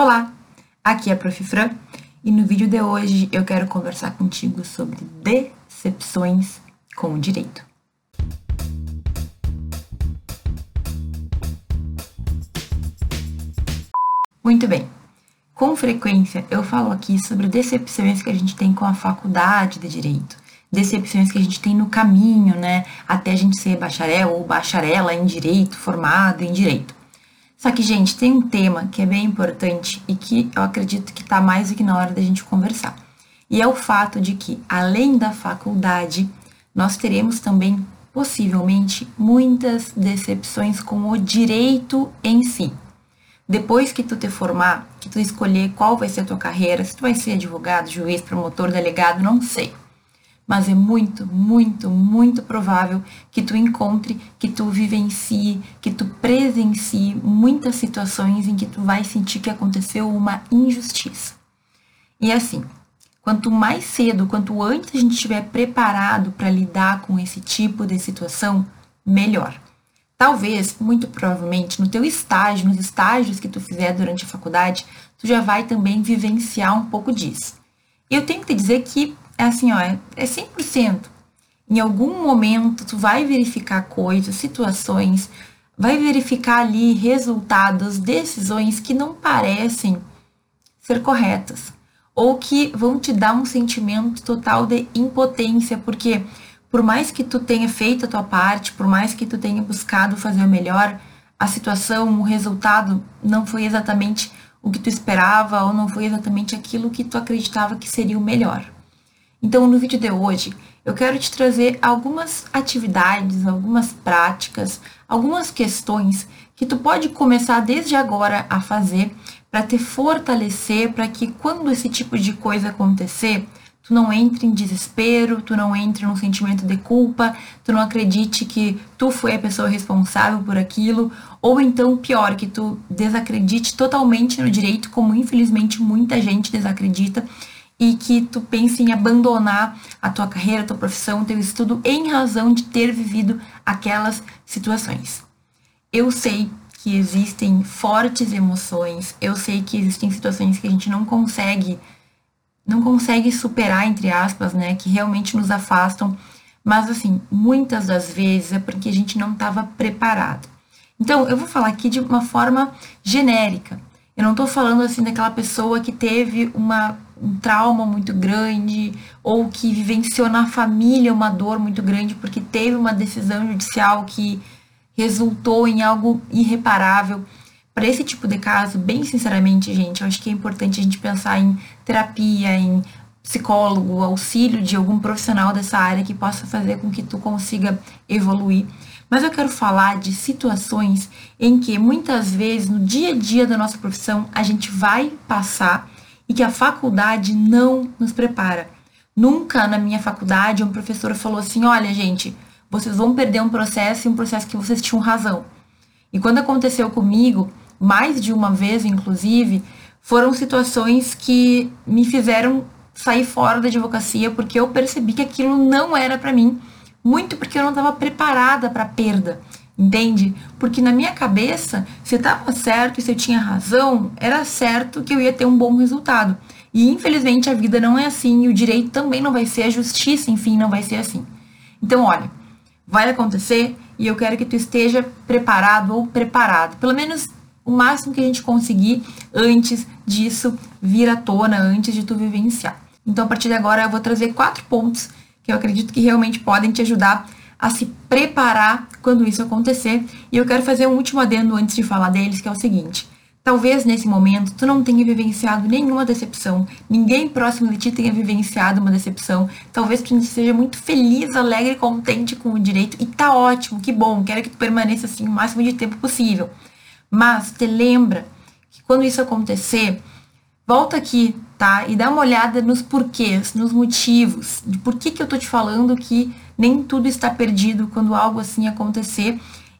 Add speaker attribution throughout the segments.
Speaker 1: Olá, aqui é a Prof. Fran e no vídeo de hoje eu quero conversar contigo sobre decepções com o direito. Muito bem. Com frequência eu falo aqui sobre decepções que a gente tem com a faculdade de direito, decepções que a gente tem no caminho, né, até a gente ser bacharel ou bacharela em direito, formado em direito. Só que, gente, tem um tema que é bem importante e que eu acredito que está mais do que na hora da gente conversar. E é o fato de que, além da faculdade, nós teremos também, possivelmente, muitas decepções com o direito em si. Depois que tu te formar, que tu escolher qual vai ser a tua carreira, se tu vai ser advogado, juiz, promotor, delegado, não sei mas é muito, muito, muito provável que tu encontre, que tu vivencie, que tu presencie muitas situações em que tu vai sentir que aconteceu uma injustiça. E assim, quanto mais cedo, quanto antes a gente estiver preparado para lidar com esse tipo de situação, melhor. Talvez, muito provavelmente, no teu estágio, nos estágios que tu fizer durante a faculdade, tu já vai também vivenciar um pouco disso. Eu tenho que te dizer que é assim, ó, é, é 100%. Em algum momento, tu vai verificar coisas, situações, vai verificar ali resultados, decisões que não parecem ser corretas ou que vão te dar um sentimento total de impotência, porque por mais que tu tenha feito a tua parte, por mais que tu tenha buscado fazer o melhor, a situação, o resultado não foi exatamente o que tu esperava ou não foi exatamente aquilo que tu acreditava que seria o melhor. Então, no vídeo de hoje, eu quero te trazer algumas atividades, algumas práticas, algumas questões que tu pode começar desde agora a fazer para te fortalecer, para que quando esse tipo de coisa acontecer, tu não entre em desespero, tu não entre num sentimento de culpa, tu não acredite que tu foi a pessoa responsável por aquilo, ou então pior, que tu desacredite totalmente no direito, como infelizmente muita gente desacredita e que tu pense em abandonar a tua carreira, a tua profissão, teu estudo em razão de ter vivido aquelas situações. Eu sei que existem fortes emoções, eu sei que existem situações que a gente não consegue não consegue superar entre aspas, né, que realmente nos afastam, mas assim, muitas das vezes é porque a gente não estava preparado. Então, eu vou falar aqui de uma forma genérica. Eu não estou falando assim daquela pessoa que teve uma um trauma muito grande ou que vivenciou na família uma dor muito grande porque teve uma decisão judicial que resultou em algo irreparável. Para esse tipo de caso, bem sinceramente, gente, eu acho que é importante a gente pensar em terapia, em psicólogo, auxílio de algum profissional dessa área que possa fazer com que tu consiga evoluir. Mas eu quero falar de situações em que muitas vezes no dia a dia da nossa profissão a gente vai passar e que a faculdade não nos prepara. Nunca na minha faculdade um professor falou assim: olha, gente, vocês vão perder um processo e um processo que vocês tinham razão. E quando aconteceu comigo, mais de uma vez, inclusive, foram situações que me fizeram sair fora da advocacia porque eu percebi que aquilo não era para mim, muito porque eu não estava preparada para a perda. Entende? Porque na minha cabeça, se estava certo e se eu tinha razão, era certo que eu ia ter um bom resultado. E infelizmente a vida não é assim, e o direito também não vai ser, a justiça, enfim, não vai ser assim. Então, olha, vai acontecer e eu quero que tu esteja preparado ou preparado, pelo menos o máximo que a gente conseguir antes disso vir à tona, antes de tu vivenciar. Então, a partir de agora, eu vou trazer quatro pontos que eu acredito que realmente podem te ajudar a se preparar quando isso acontecer. E eu quero fazer um último adendo antes de falar deles, que é o seguinte. Talvez nesse momento tu não tenha vivenciado nenhuma decepção, ninguém próximo de ti tenha vivenciado uma decepção. Talvez tu seja muito feliz, alegre, contente com o direito e tá ótimo, que bom, quero que tu permaneça assim o máximo de tempo possível. Mas te lembra que quando isso acontecer, volta aqui, tá? E dá uma olhada nos porquês, nos motivos, de por que que eu tô te falando que nem tudo está perdido quando algo assim acontecer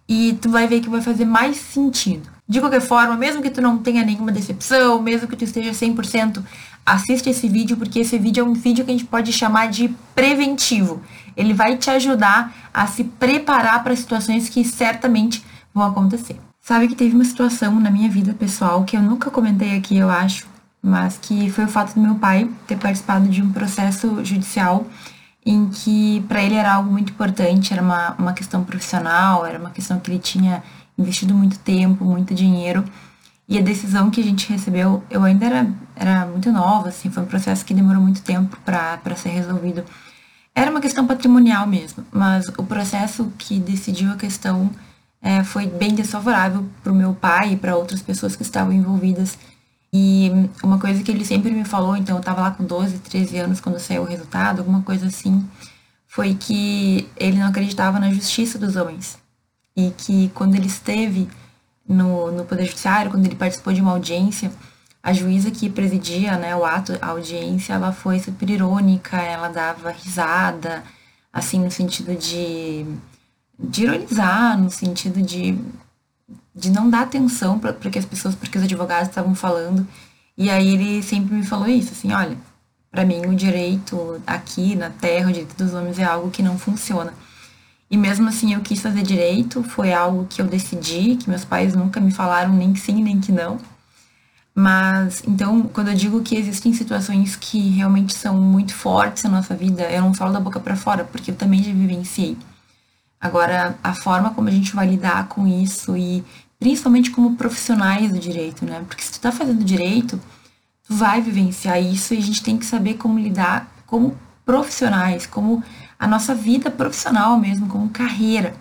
Speaker 1: e tu vai ver que vai fazer mais sentido. De qualquer forma, mesmo que tu não tenha nenhuma decepção, mesmo que tu esteja 100%, assiste esse vídeo porque esse vídeo é um vídeo que a gente pode chamar de preventivo. Ele vai te ajudar a se preparar para situações que certamente vão acontecer. Sabe que teve uma situação na minha vida pessoal que eu nunca comentei aqui, eu acho, mas que foi o fato do meu pai ter participado de um processo judicial em que para ele era algo muito importante, era uma, uma questão profissional, era uma questão que ele tinha investido muito tempo, muito dinheiro. E a decisão que a gente recebeu, eu ainda era, era muito nova, assim, foi um processo que demorou muito tempo para ser resolvido. Era uma questão patrimonial mesmo, mas o processo que decidiu a questão é, foi bem desfavorável para o meu pai e para outras pessoas que estavam envolvidas. E uma coisa que ele sempre me falou, então eu estava lá com 12, 13 anos quando saiu o resultado, alguma coisa assim, foi que ele não acreditava na justiça dos homens. E que quando ele esteve no, no Poder Judiciário, quando ele participou de uma audiência, a juíza que presidia né, o ato, a audiência, ela foi super irônica, ela dava risada, assim, no sentido de de ironizar, no sentido de, de não dar atenção para que as pessoas, porque os advogados estavam falando. E aí ele sempre me falou isso, assim, olha, para mim o direito aqui na Terra, o direito dos homens é algo que não funciona. E mesmo assim eu quis fazer direito, foi algo que eu decidi, que meus pais nunca me falaram nem que sim, nem que não. Mas, então, quando eu digo que existem situações que realmente são muito fortes na nossa vida, eu não falo da boca para fora, porque eu também já vivenciei. Agora, a forma como a gente vai lidar com isso e principalmente como profissionais do direito, né? Porque se tu tá fazendo direito, tu vai vivenciar isso e a gente tem que saber como lidar como profissionais, como a nossa vida profissional mesmo, como carreira.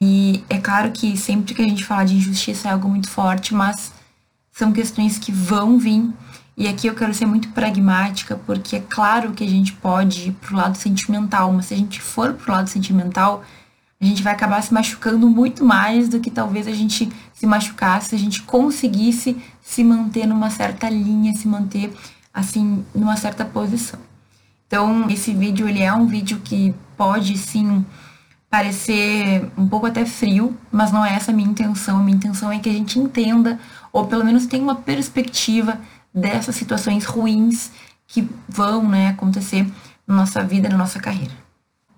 Speaker 1: E é claro que sempre que a gente fala de injustiça é algo muito forte, mas são questões que vão vir. E aqui eu quero ser muito pragmática, porque é claro que a gente pode ir pro lado sentimental, mas se a gente for pro lado sentimental, a gente vai acabar se machucando muito mais do que talvez a gente se machucasse se a gente conseguisse se manter numa certa linha, se manter assim numa certa posição. Então, esse vídeo ele é um vídeo que pode sim parecer um pouco até frio, mas não é essa a minha intenção. A minha intenção é que a gente entenda ou pelo menos tenha uma perspectiva dessas situações ruins que vão, né, acontecer na nossa vida, na nossa carreira.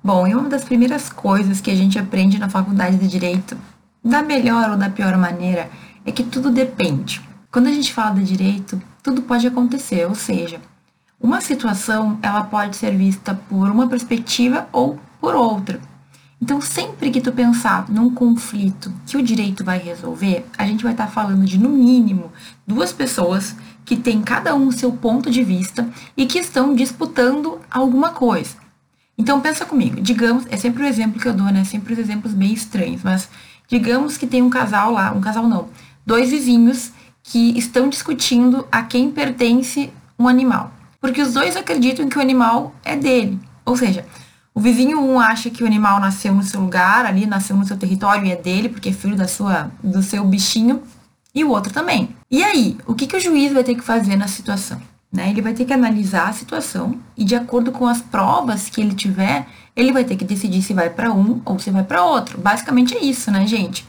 Speaker 1: Bom, e uma das primeiras coisas que a gente aprende na faculdade de direito, da melhor ou da pior maneira, é que tudo depende. Quando a gente fala de direito, tudo pode acontecer, ou seja, uma situação ela pode ser vista por uma perspectiva ou por outra. Então, sempre que tu pensar num conflito que o direito vai resolver, a gente vai estar falando de, no mínimo, duas pessoas que têm cada um seu ponto de vista e que estão disputando alguma coisa. Então pensa comigo, digamos, é sempre o exemplo que eu dou, né? Sempre os exemplos bem estranhos, mas digamos que tem um casal lá, um casal não, dois vizinhos que estão discutindo a quem pertence um animal. Porque os dois acreditam que o animal é dele. Ou seja, o vizinho um acha que o animal nasceu no seu lugar, ali nasceu no seu território e é dele, porque é filho da sua, do seu bichinho, e o outro também. E aí, o que, que o juiz vai ter que fazer na situação? Né? Ele vai ter que analisar a situação e, de acordo com as provas que ele tiver, ele vai ter que decidir se vai para um ou se vai para outro. Basicamente é isso, né, gente?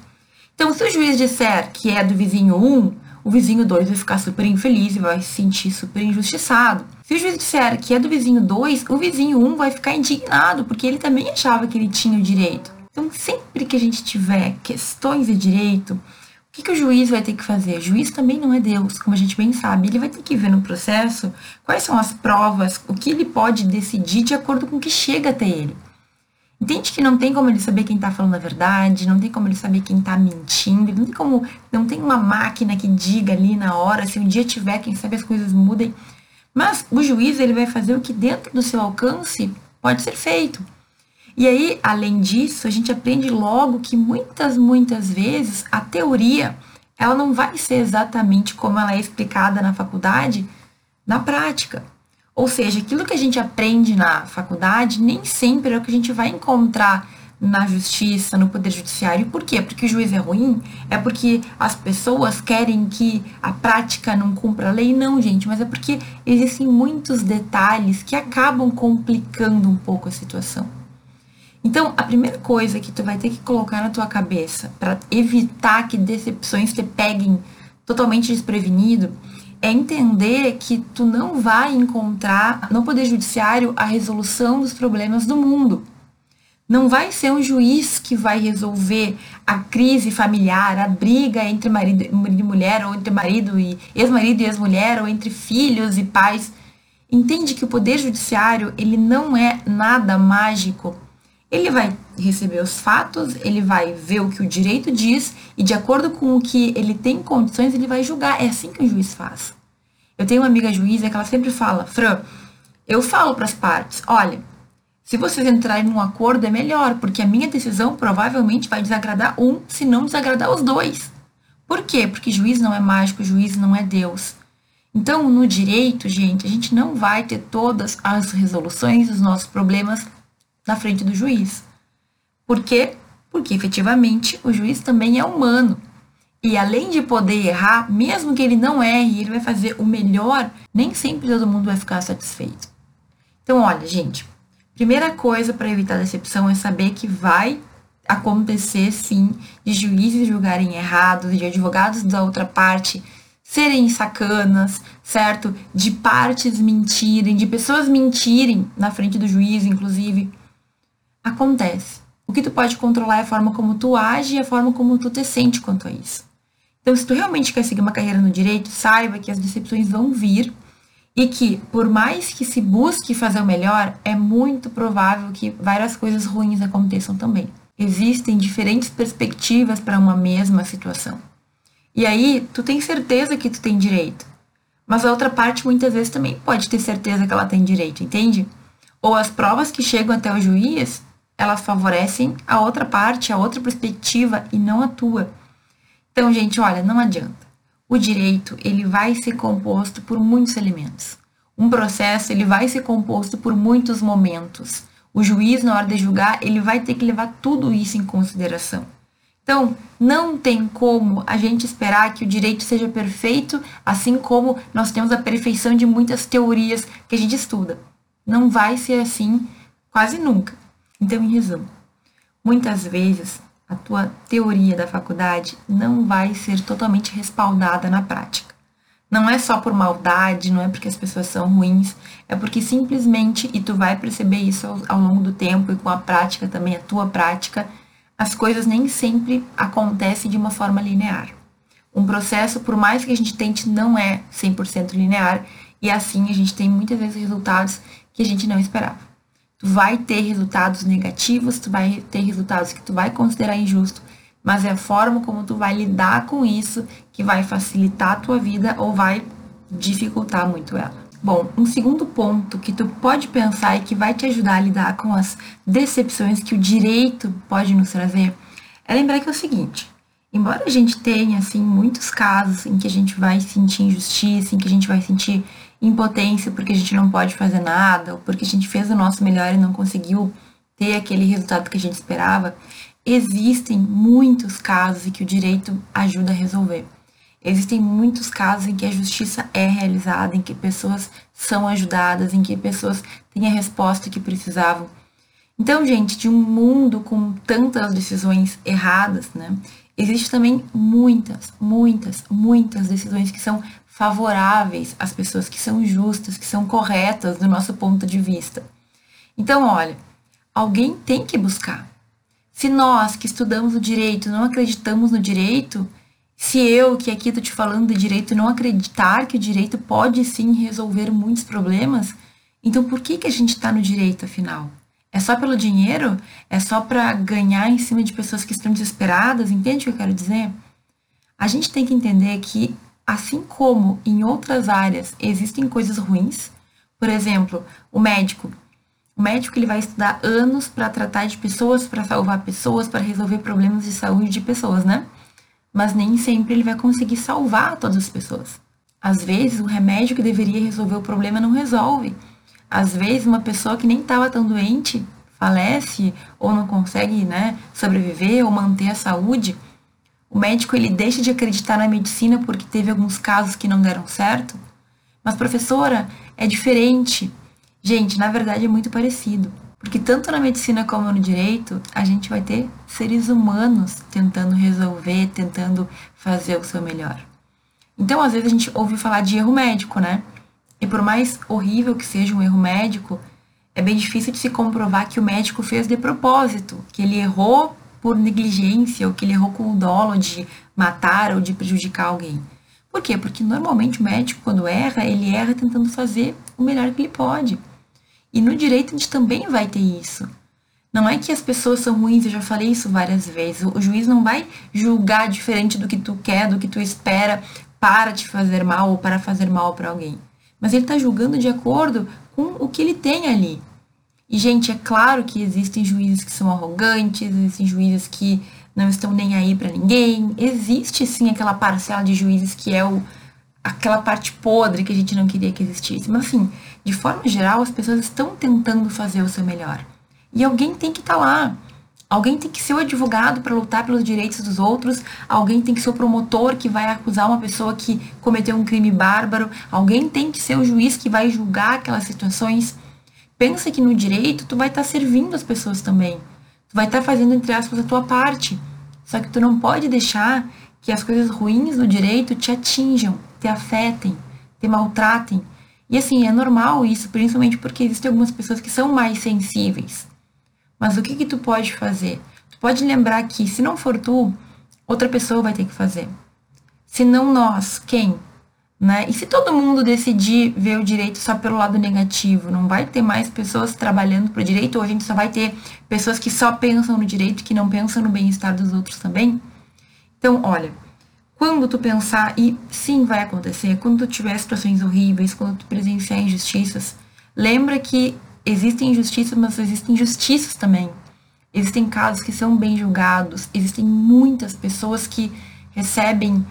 Speaker 1: Então, se o juiz disser que é do vizinho 1, um, o vizinho 2 vai ficar super infeliz e vai se sentir super injustiçado. Se o juiz disser que é do vizinho 2, o vizinho 1 um vai ficar indignado, porque ele também achava que ele tinha o direito. Então, sempre que a gente tiver questões de direito, o que, que o juiz vai ter que fazer? O juiz também não é Deus, como a gente bem sabe. Ele vai ter que ver no processo quais são as provas, o que ele pode decidir de acordo com o que chega até ele. Entende que não tem como ele saber quem está falando a verdade, não tem como ele saber quem está mentindo, não tem como, não tem uma máquina que diga ali na hora, se um dia tiver, quem sabe as coisas mudem. Mas o juiz ele vai fazer o que dentro do seu alcance pode ser feito. E aí, além disso, a gente aprende logo que muitas, muitas vezes a teoria ela não vai ser exatamente como ela é explicada na faculdade na prática. Ou seja, aquilo que a gente aprende na faculdade nem sempre é o que a gente vai encontrar na justiça, no poder judiciário. Por quê? Porque o juiz é ruim? É porque as pessoas querem que a prática não cumpra a lei? Não, gente, mas é porque existem muitos detalhes que acabam complicando um pouco a situação. Então, a primeira coisa que tu vai ter que colocar na tua cabeça para evitar que decepções te peguem totalmente desprevenido é entender que tu não vai encontrar no poder judiciário a resolução dos problemas do mundo. Não vai ser um juiz que vai resolver a crise familiar, a briga entre marido, e mulher, ou entre marido e ex-marido e ex-mulher, ou entre filhos e pais. Entende que o poder judiciário, ele não é nada mágico. Ele vai receber os fatos, ele vai ver o que o direito diz e de acordo com o que ele tem condições, ele vai julgar. É assim que o juiz faz. Eu tenho uma amiga juíza que ela sempre fala, Fran, eu falo para as partes, olha, se vocês entrarem num acordo é melhor, porque a minha decisão provavelmente vai desagradar um, se não desagradar os dois. Por quê? Porque juiz não é mágico, juiz não é Deus. Então, no direito, gente, a gente não vai ter todas as resoluções dos nossos problemas na frente do juiz. Por quê? Porque efetivamente o juiz também é humano. E além de poder errar, mesmo que ele não erre, ele vai fazer o melhor, nem sempre todo mundo vai ficar satisfeito. Então, olha, gente, Primeira coisa para evitar decepção é saber que vai acontecer sim de juízes julgarem errados, de advogados da outra parte serem sacanas, certo? De partes mentirem, de pessoas mentirem na frente do juiz, inclusive. Acontece. O que tu pode controlar é a forma como tu age e a forma como tu te sente quanto a isso. Então, se tu realmente quer seguir uma carreira no direito, saiba que as decepções vão vir e que, por mais que se busque fazer o melhor, é muito provável que várias coisas ruins aconteçam também. Existem diferentes perspectivas para uma mesma situação. E aí, tu tem certeza que tu tem direito. Mas a outra parte muitas vezes também pode ter certeza que ela tem direito, entende? Ou as provas que chegam até o juiz, elas favorecem a outra parte, a outra perspectiva e não a tua. Então, gente, olha, não adianta. O direito, ele vai ser composto por muitos elementos. Um processo, ele vai ser composto por muitos momentos. O juiz, na hora de julgar, ele vai ter que levar tudo isso em consideração. Então, não tem como a gente esperar que o direito seja perfeito, assim como nós temos a perfeição de muitas teorias que a gente estuda. Não vai ser assim quase nunca. Então, em resumo, muitas vezes a tua teoria da faculdade não vai ser totalmente respaldada na prática. Não é só por maldade, não é porque as pessoas são ruins, é porque simplesmente, e tu vai perceber isso ao, ao longo do tempo e com a prática também, a tua prática, as coisas nem sempre acontecem de uma forma linear. Um processo, por mais que a gente tente, não é 100% linear, e assim a gente tem muitas vezes resultados que a gente não esperava tu vai ter resultados negativos, tu vai ter resultados que tu vai considerar injusto, mas é a forma como tu vai lidar com isso que vai facilitar a tua vida ou vai dificultar muito ela. Bom, um segundo ponto que tu pode pensar e que vai te ajudar a lidar com as decepções que o direito pode nos trazer é lembrar que é o seguinte: embora a gente tenha assim muitos casos em que a gente vai sentir injustiça, em que a gente vai sentir impotência porque a gente não pode fazer nada, ou porque a gente fez o nosso melhor e não conseguiu ter aquele resultado que a gente esperava, existem muitos casos em que o direito ajuda a resolver. Existem muitos casos em que a justiça é realizada, em que pessoas são ajudadas, em que pessoas têm a resposta que precisavam. Então, gente, de um mundo com tantas decisões erradas, né? Existe também muitas, muitas, muitas decisões que são favoráveis às pessoas que são justas, que são corretas do nosso ponto de vista. Então, olha, alguém tem que buscar. Se nós que estudamos o direito não acreditamos no direito, se eu que aqui estou te falando de direito não acreditar que o direito pode sim resolver muitos problemas, então por que, que a gente está no direito afinal? É só pelo dinheiro? É só para ganhar em cima de pessoas que estão desesperadas? Entende o que eu quero dizer? A gente tem que entender que Assim como em outras áreas existem coisas ruins, por exemplo, o médico. O médico ele vai estudar anos para tratar de pessoas, para salvar pessoas, para resolver problemas de saúde de pessoas, né? Mas nem sempre ele vai conseguir salvar todas as pessoas. Às vezes, o remédio que deveria resolver o problema não resolve. Às vezes, uma pessoa que nem estava tão doente falece ou não consegue né, sobreviver ou manter a saúde o médico ele deixa de acreditar na medicina porque teve alguns casos que não deram certo? Mas professora, é diferente. Gente, na verdade é muito parecido. Porque tanto na medicina como no direito, a gente vai ter seres humanos tentando resolver, tentando fazer o seu melhor. Então, às vezes a gente ouve falar de erro médico, né? E por mais horrível que seja um erro médico, É bem difícil de se comprovar que o médico fez de propósito, que ele errou por negligência ou que ele errou com o dolo de matar ou de prejudicar alguém. Por quê? Porque normalmente o médico, quando erra, ele erra tentando fazer o melhor que ele pode. E no direito a gente também vai ter isso. Não é que as pessoas são ruins, eu já falei isso várias vezes. O juiz não vai julgar diferente do que tu quer, do que tu espera para te fazer mal ou para fazer mal para alguém. Mas ele está julgando de acordo com o que ele tem ali. E, gente, é claro que existem juízes que são arrogantes, existem juízes que não estão nem aí para ninguém. Existe sim aquela parcela de juízes que é o, aquela parte podre que a gente não queria que existisse. Mas, assim, de forma geral, as pessoas estão tentando fazer o seu melhor. E alguém tem que estar tá lá. Alguém tem que ser o advogado para lutar pelos direitos dos outros, alguém tem que ser o promotor que vai acusar uma pessoa que cometeu um crime bárbaro, alguém tem que ser o juiz que vai julgar aquelas situações. Pensa que no direito tu vai estar tá servindo as pessoas também. Tu vai estar tá fazendo, entre aspas, a tua parte. Só que tu não pode deixar que as coisas ruins do direito te atinjam, te afetem, te maltratem. E assim, é normal isso, principalmente porque existem algumas pessoas que são mais sensíveis. Mas o que que tu pode fazer? Tu pode lembrar que se não for tu, outra pessoa vai ter que fazer. Se não nós, quem? Né? E se todo mundo decidir ver o direito só pelo lado negativo, não vai ter mais pessoas trabalhando para o direito, ou a gente só vai ter pessoas que só pensam no direito, que não pensam no bem-estar dos outros também? Então, olha, quando tu pensar, e sim vai acontecer, quando tu tiver situações horríveis, quando tu presenciar injustiças, lembra que existem injustiças, mas existem justiças também. Existem casos que são bem julgados, existem muitas pessoas que recebem,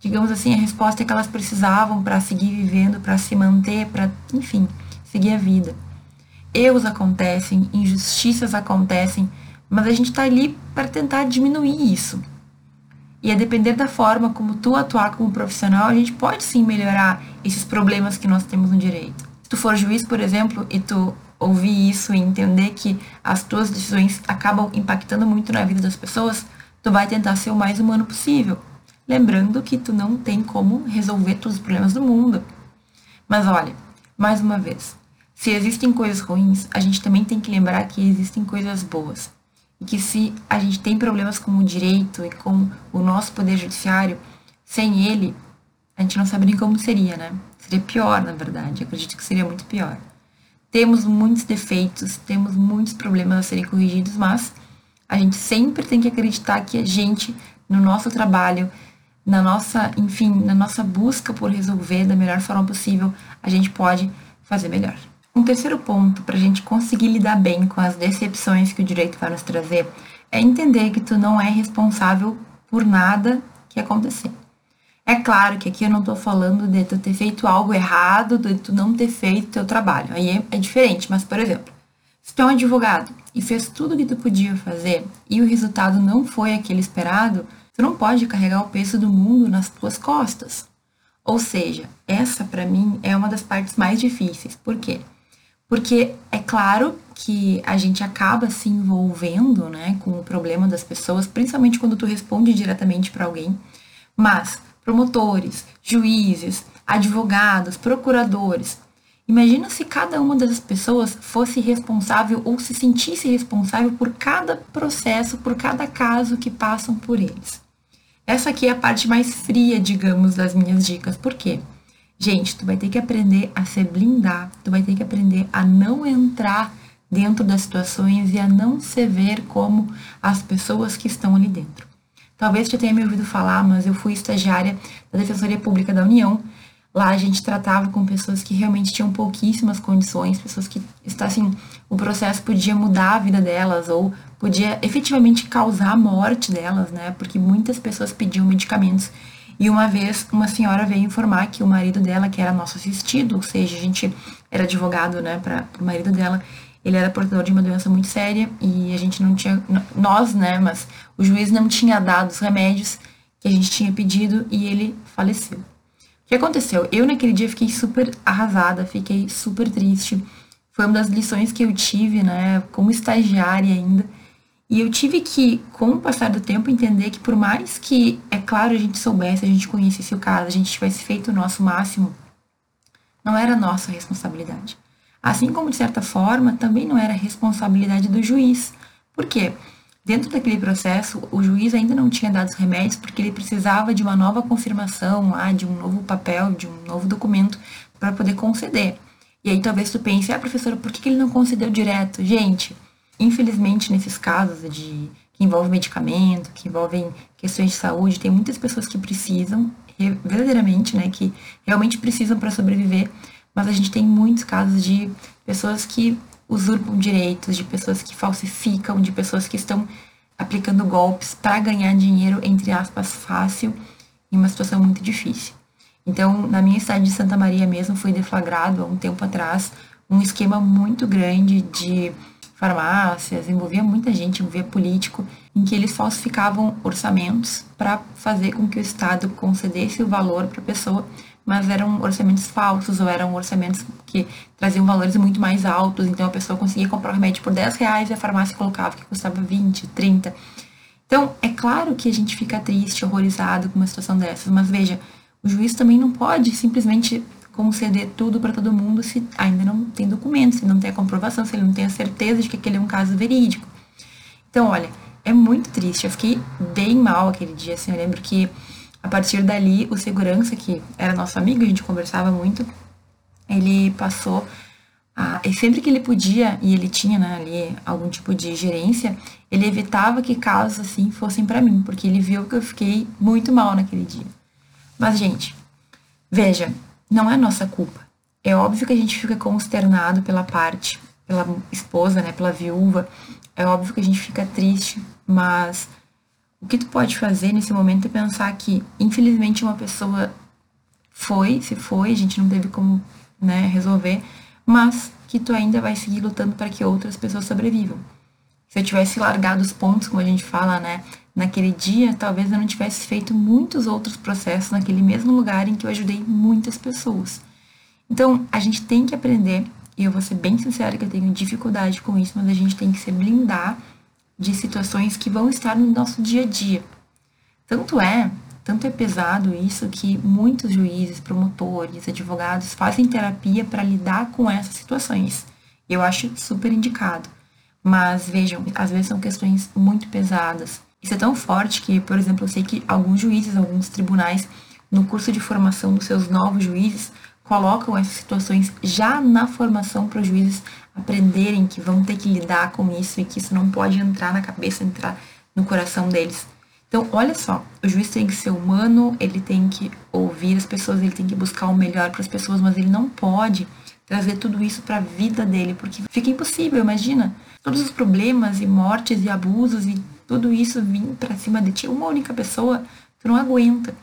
Speaker 1: digamos assim, a resposta que elas precisavam para seguir vivendo, para se manter, para, enfim, seguir a vida. Erros acontecem, injustiças acontecem, mas a gente está ali para tentar diminuir isso. E a depender da forma como tu atuar como profissional, a gente pode sim melhorar esses problemas que nós temos no direito. Se tu for juiz, por exemplo, e tu ouvir isso e entender que as tuas decisões acabam impactando muito na vida das pessoas, tu vai tentar ser o mais humano possível. Lembrando que tu não tem como resolver todos os problemas do mundo. Mas olha, mais uma vez, se existem coisas ruins, a gente também tem que lembrar que existem coisas boas. E que se a gente tem problemas com o direito e com o nosso poder judiciário, sem ele, a gente não sabe nem como seria, né? Seria pior, na verdade. Eu acredito que seria muito pior. Temos muitos defeitos, temos muitos problemas a serem corrigidos, mas a gente sempre tem que acreditar que a gente, no nosso trabalho, na nossa, enfim, na nossa busca por resolver da melhor forma possível, a gente pode fazer melhor. Um terceiro ponto para a gente conseguir lidar bem com as decepções que o direito vai nos trazer é entender que tu não é responsável por nada que acontecer. É claro que aqui eu não estou falando de tu ter feito algo errado, de tu não ter feito teu trabalho. Aí é, é diferente, mas, por exemplo, se tu é um advogado e fez tudo o que tu podia fazer e o resultado não foi aquele esperado, tu não pode carregar o peso do mundo nas tuas costas. Ou seja, essa para mim é uma das partes mais difíceis. Por quê? Porque é claro que a gente acaba se envolvendo, né, com o problema das pessoas, principalmente quando tu responde diretamente para alguém, mas promotores, juízes, advogados, procuradores. Imagina se cada uma dessas pessoas fosse responsável ou se sentisse responsável por cada processo, por cada caso que passam por eles. Essa aqui é a parte mais fria, digamos, das minhas dicas. Por quê? Gente, tu vai ter que aprender a se blindar, tu vai ter que aprender a não entrar dentro das situações e a não se ver como as pessoas que estão ali dentro. Talvez você tenha me ouvido falar, mas eu fui estagiária da Defensoria Pública da União. Lá a gente tratava com pessoas que realmente tinham pouquíssimas condições, pessoas que, assim, o processo podia mudar a vida delas ou podia efetivamente causar a morte delas, né? Porque muitas pessoas pediam medicamentos. E uma vez uma senhora veio informar que o marido dela, que era nosso assistido, ou seja, a gente era advogado, né, para o marido dela, ele era portador de uma doença muito séria e a gente não tinha, nós, né, mas o juiz não tinha dado os remédios que a gente tinha pedido e ele faleceu. Que aconteceu? Eu naquele dia fiquei super arrasada, fiquei super triste. Foi uma das lições que eu tive, né, como estagiária ainda. E eu tive que, com o passar do tempo, entender que por mais que, é claro, a gente soubesse, a gente conhecesse o caso, a gente tivesse feito o nosso máximo, não era nossa responsabilidade. Assim como, de certa forma, também não era responsabilidade do juiz. Por quê? Dentro daquele processo, o juiz ainda não tinha dado os remédios porque ele precisava de uma nova confirmação, lá, de um novo papel, de um novo documento para poder conceder. E aí talvez tu pense, ah, professora, por que ele não concedeu direto? Gente, infelizmente nesses casos de que envolvem medicamento, que envolvem questões de saúde, tem muitas pessoas que precisam, verdadeiramente, né, que realmente precisam para sobreviver, mas a gente tem muitos casos de pessoas que usurpam direitos, de pessoas que falsificam, de pessoas que estão aplicando golpes para ganhar dinheiro, entre aspas, fácil, em uma situação muito difícil. Então, na minha cidade de Santa Maria mesmo, foi deflagrado há um tempo atrás um esquema muito grande de farmácias, envolvia muita gente, envolvia político, em que eles falsificavam orçamentos para fazer com que o Estado concedesse o valor para a pessoa mas eram orçamentos falsos ou eram orçamentos que traziam valores muito mais altos, então a pessoa conseguia comprar o remédio por 10 reais e a farmácia colocava que custava 20, 30. Então, é claro que a gente fica triste, horrorizado com uma situação dessas, mas veja, o juiz também não pode simplesmente conceder tudo para todo mundo se ainda não tem documento, se não tem a comprovação, se ele não tem a certeza de que aquele é um caso verídico. Então, olha, é muito triste. Eu fiquei bem mal aquele dia, assim, eu lembro que a partir dali, o segurança, que era nosso amigo, a gente conversava muito, ele passou a, e sempre que ele podia, e ele tinha né, ali algum tipo de gerência, ele evitava que casos assim fossem para mim, porque ele viu que eu fiquei muito mal naquele dia. Mas, gente, veja, não é nossa culpa. É óbvio que a gente fica consternado pela parte, pela esposa, né, pela viúva. É óbvio que a gente fica triste, mas o que tu pode fazer nesse momento é pensar que, infelizmente, uma pessoa foi, se foi, a gente não teve como né, resolver, mas que tu ainda vai seguir lutando para que outras pessoas sobrevivam. Se eu tivesse largado os pontos, como a gente fala, né, naquele dia, talvez eu não tivesse feito muitos outros processos naquele mesmo lugar em que eu ajudei muitas pessoas. Então, a gente tem que aprender, e eu vou ser bem sincera que eu tenho dificuldade com isso, mas a gente tem que se blindar de situações que vão estar no nosso dia a dia. Tanto é, tanto é pesado isso que muitos juízes, promotores, advogados fazem terapia para lidar com essas situações. Eu acho super indicado. Mas vejam, às vezes são questões muito pesadas. Isso é tão forte que, por exemplo, eu sei que alguns juízes, alguns tribunais, no curso de formação dos seus novos juízes, colocam essas situações já na formação para os juízes aprenderem que vão ter que lidar com isso e que isso não pode entrar na cabeça, entrar no coração deles. Então, olha só, o juiz tem que ser humano, ele tem que ouvir as pessoas, ele tem que buscar o melhor para as pessoas, mas ele não pode trazer tudo isso para a vida dele, porque fica impossível, imagina, todos os problemas e mortes e abusos e tudo isso vir para cima de ti, uma única pessoa, tu não aguenta.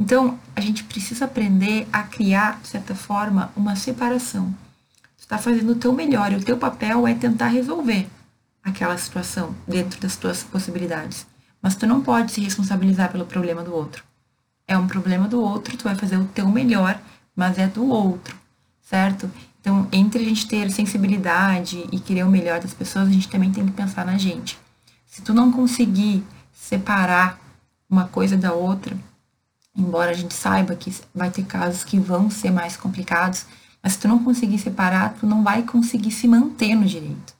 Speaker 1: Então, a gente precisa aprender a criar, de certa forma, uma separação. Tu está fazendo o teu melhor e o teu papel é tentar resolver aquela situação dentro das tuas possibilidades. Mas tu não pode se responsabilizar pelo problema do outro. É um problema do outro, tu vai fazer o teu melhor, mas é do outro, certo? Então, entre a gente ter sensibilidade e querer o melhor das pessoas, a gente também tem que pensar na gente. Se tu não conseguir separar uma coisa da outra, embora a gente saiba que vai ter casos que vão ser mais complicados, mas se tu não conseguir separar, tu não vai conseguir se manter no direito.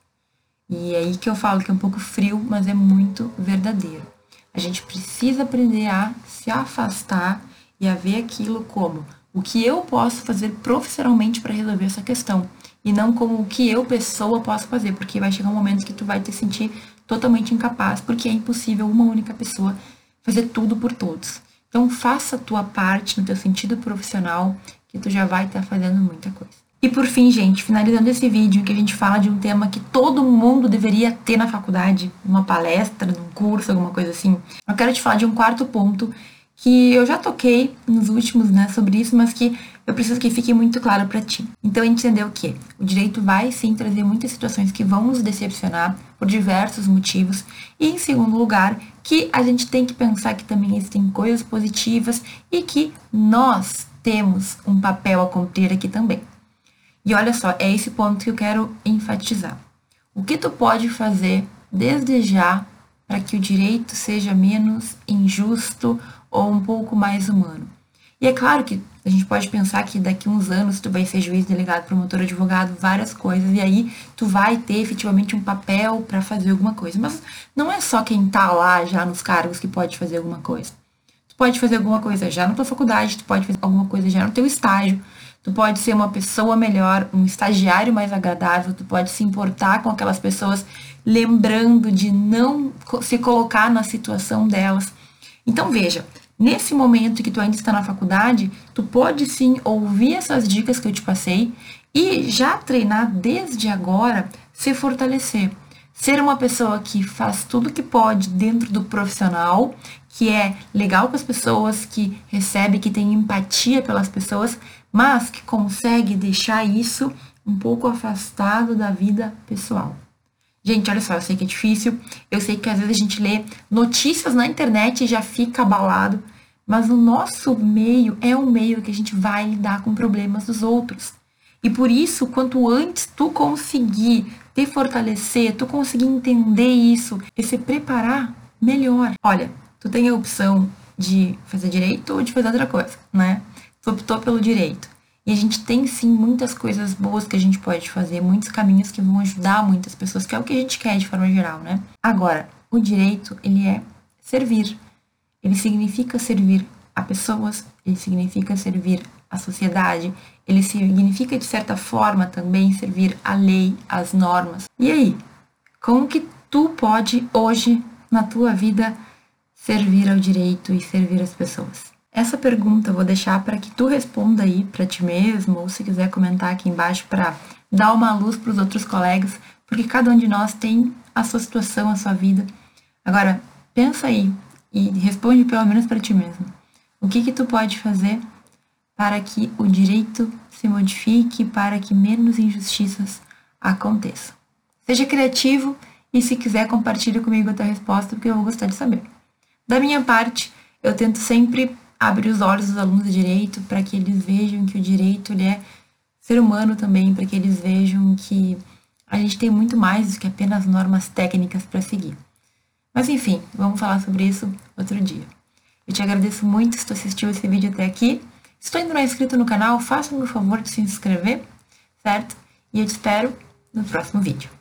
Speaker 1: E é aí que eu falo que é um pouco frio, mas é muito verdadeiro. A gente precisa aprender a se afastar e a ver aquilo como o que eu posso fazer profissionalmente para resolver essa questão e não como o que eu pessoa posso fazer, porque vai chegar um momento que tu vai te sentir totalmente incapaz, porque é impossível uma única pessoa fazer tudo por todos. Então faça a tua parte no teu sentido profissional, que tu já vai estar fazendo muita coisa. E por fim, gente, finalizando esse vídeo em que a gente fala de um tema que todo mundo deveria ter na faculdade, uma palestra, num curso, alguma coisa assim, eu quero te falar de um quarto ponto que eu já toquei nos últimos, né, sobre isso, mas que eu preciso que fique muito claro para ti. Então, entender o que? O direito vai sim trazer muitas situações que vão nos decepcionar por diversos motivos. E, em segundo lugar, que a gente tem que pensar que também existem coisas positivas e que nós temos um papel a cumprir aqui também. E olha só, é esse ponto que eu quero enfatizar. O que tu pode fazer desde já para que o direito seja menos injusto ou um pouco mais humano? E é claro que A gente pode pensar que daqui uns anos tu vai ser juiz, delegado, promotor, advogado, várias coisas, e aí tu vai ter efetivamente um papel para fazer alguma coisa. Mas não é só quem tá lá já nos cargos que pode fazer alguma coisa. Tu pode fazer alguma coisa já na tua faculdade, tu pode fazer alguma coisa já no teu estágio, tu pode ser uma pessoa melhor, um estagiário mais agradável, tu pode se importar com aquelas pessoas, lembrando de não se colocar na situação delas. Então veja, Nesse momento que tu ainda está na faculdade, tu pode sim ouvir essas dicas que eu te passei e já treinar desde agora se fortalecer. Ser uma pessoa que faz tudo que pode dentro do profissional, que é legal com as pessoas, que recebe, que tem empatia pelas pessoas, mas que consegue deixar isso um pouco afastado da vida pessoal. Gente, olha só, eu sei que é difícil, eu sei que às vezes a gente lê notícias na internet e já fica abalado, mas o nosso meio é um meio que a gente vai lidar com problemas dos outros. E por isso, quanto antes tu conseguir te fortalecer, tu conseguir entender isso e se preparar, melhor. Olha, tu tem a opção de fazer direito ou de fazer outra coisa, né? Tu optou pelo direito. E a gente tem sim muitas coisas boas que a gente pode fazer, muitos caminhos que vão ajudar muitas pessoas, que é o que a gente quer de forma geral, né? Agora, o direito, ele é servir. Ele significa servir a pessoas, ele significa servir a sociedade, ele significa de certa forma também servir a lei, as normas. E aí, como que tu pode hoje na tua vida servir ao direito e servir as pessoas? Essa pergunta eu vou deixar para que tu responda aí para ti mesmo, ou se quiser comentar aqui embaixo para dar uma luz para os outros colegas, porque cada um de nós tem a sua situação, a sua vida. Agora, pensa aí e responde pelo menos para ti mesmo. O que que tu pode fazer para que o direito se modifique, para que menos injustiças aconteçam? Seja criativo e se quiser compartilhe comigo a tua resposta, porque eu vou gostar de saber. Da minha parte, eu tento sempre abrir os olhos dos alunos de direito para que eles vejam que o direito ele é ser humano também, para que eles vejam que a gente tem muito mais do que apenas normas técnicas para seguir. Mas enfim, vamos falar sobre isso outro dia. Eu te agradeço muito se tu assistiu esse vídeo até aqui. Se tu ainda não é inscrito no canal, faça-me o favor de se inscrever, certo? E eu te espero no próximo vídeo.